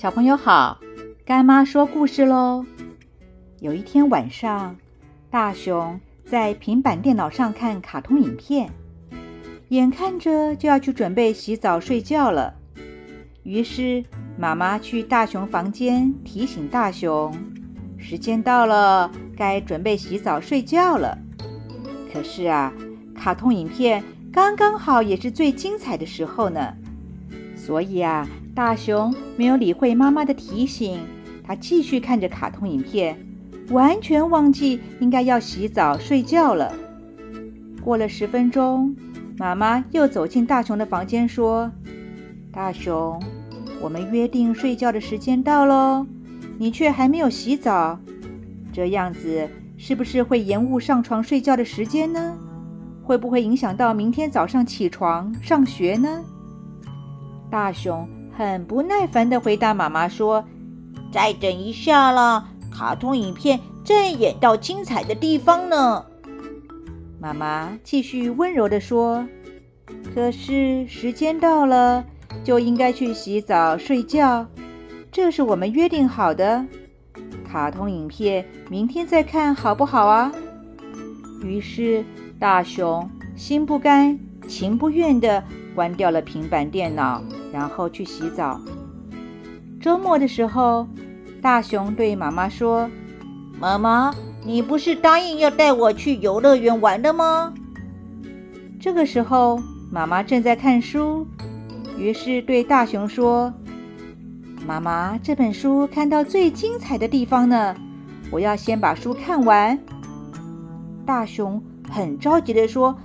小朋友好，干妈说故事喽。有一天晚上，大熊在平板电脑上看卡通影片，眼看着就要去准备洗澡睡觉了。于是妈妈去大熊房间提醒大熊，时间到了，该准备洗澡睡觉了。可是啊，卡通影片刚刚好也是最精彩的时候呢，所以啊。大熊没有理会妈妈的提醒，他继续看着卡通影片，完全忘记应该要洗澡睡觉了。过了十分钟，妈妈又走进大熊的房间，说：“大熊，我们约定睡觉的时间到喽，你却还没有洗澡，这样子是不是会延误上床睡觉的时间呢？会不会影响到明天早上起床上学呢？”大熊。很不耐烦地回答妈妈说：“再等一下啦，卡通影片正演到精彩的地方呢。”妈妈继续温柔地说：“可是时间到了，就应该去洗澡睡觉，这是我们约定好的。卡通影片明天再看好不好啊？”于是大熊心不甘情不愿地关掉了平板电脑。然后去洗澡。周末的时候，大熊对妈妈说：“妈妈，你不是答应要带我去游乐园玩的吗？”这个时候，妈妈正在看书，于是对大熊说：“妈妈，这本书看到最精彩的地方呢，我要先把书看完。”大熊很着急地说：“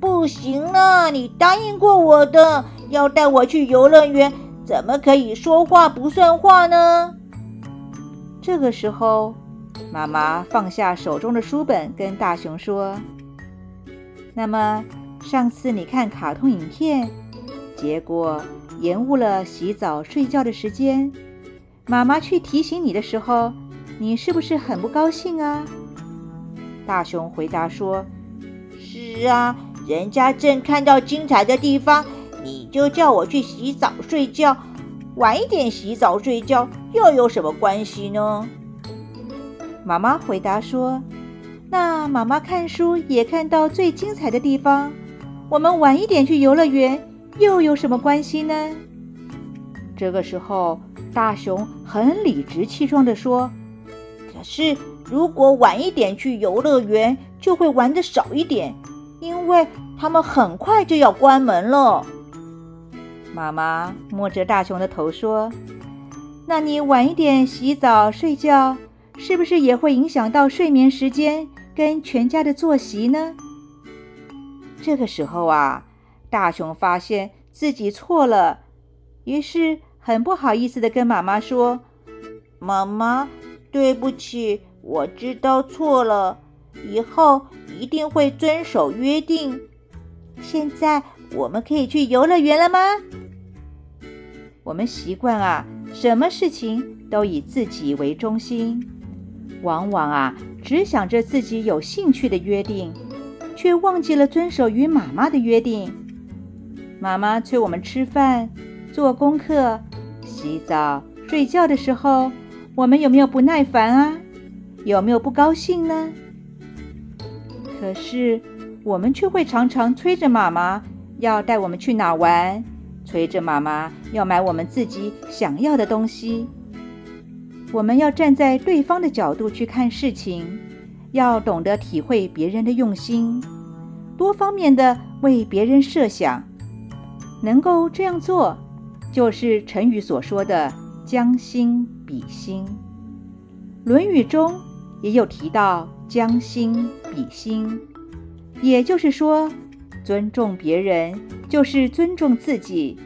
不行了，你答应过我的。”要带我去游乐园，怎么可以说话不算话呢？这个时候，妈妈放下手中的书本，跟大熊说：“那么上次你看卡通影片，结果延误了洗澡睡觉的时间，妈妈去提醒你的时候，你是不是很不高兴啊？”大熊回答说：“是啊，人家正看到精彩的地方。”你就叫我去洗澡睡觉，晚一点洗澡睡觉又有什么关系呢？妈妈回答说：“那妈妈看书也看到最精彩的地方，我们晚一点去游乐园又有什么关系呢？”这个时候，大熊很理直气壮地说：“可是如果晚一点去游乐园，就会玩的少一点，因为他们很快就要关门了。”妈妈摸着大熊的头说：“那你晚一点洗澡睡觉，是不是也会影响到睡眠时间跟全家的作息呢？”这个时候啊，大熊发现自己错了，于是很不好意思的跟妈妈说：“妈妈，对不起，我知道错了，以后一定会遵守约定。现在我们可以去游乐园了吗？”我们习惯啊，什么事情都以自己为中心，往往啊只想着自己有兴趣的约定，却忘记了遵守与妈妈的约定。妈妈催我们吃饭、做功课、洗澡、睡觉的时候，我们有没有不耐烦啊？有没有不高兴呢？可是我们却会常常催着妈妈要带我们去哪玩。催着妈妈要买我们自己想要的东西，我们要站在对方的角度去看事情，要懂得体会别人的用心，多方面的为别人设想。能够这样做，就是成语所说的“将心比心”。《论语》中也有提到“将心比心”，也就是说。尊重别人就是尊重自己，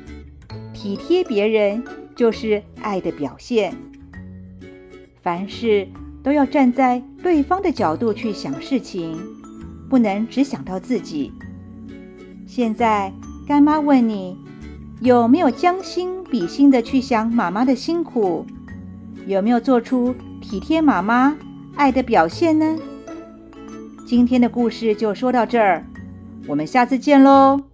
体贴别人就是爱的表现。凡事都要站在对方的角度去想事情，不能只想到自己。现在干妈问你，有没有将心比心的去想妈妈的辛苦？有没有做出体贴妈妈、爱的表现呢？今天的故事就说到这儿。我们下次见喽。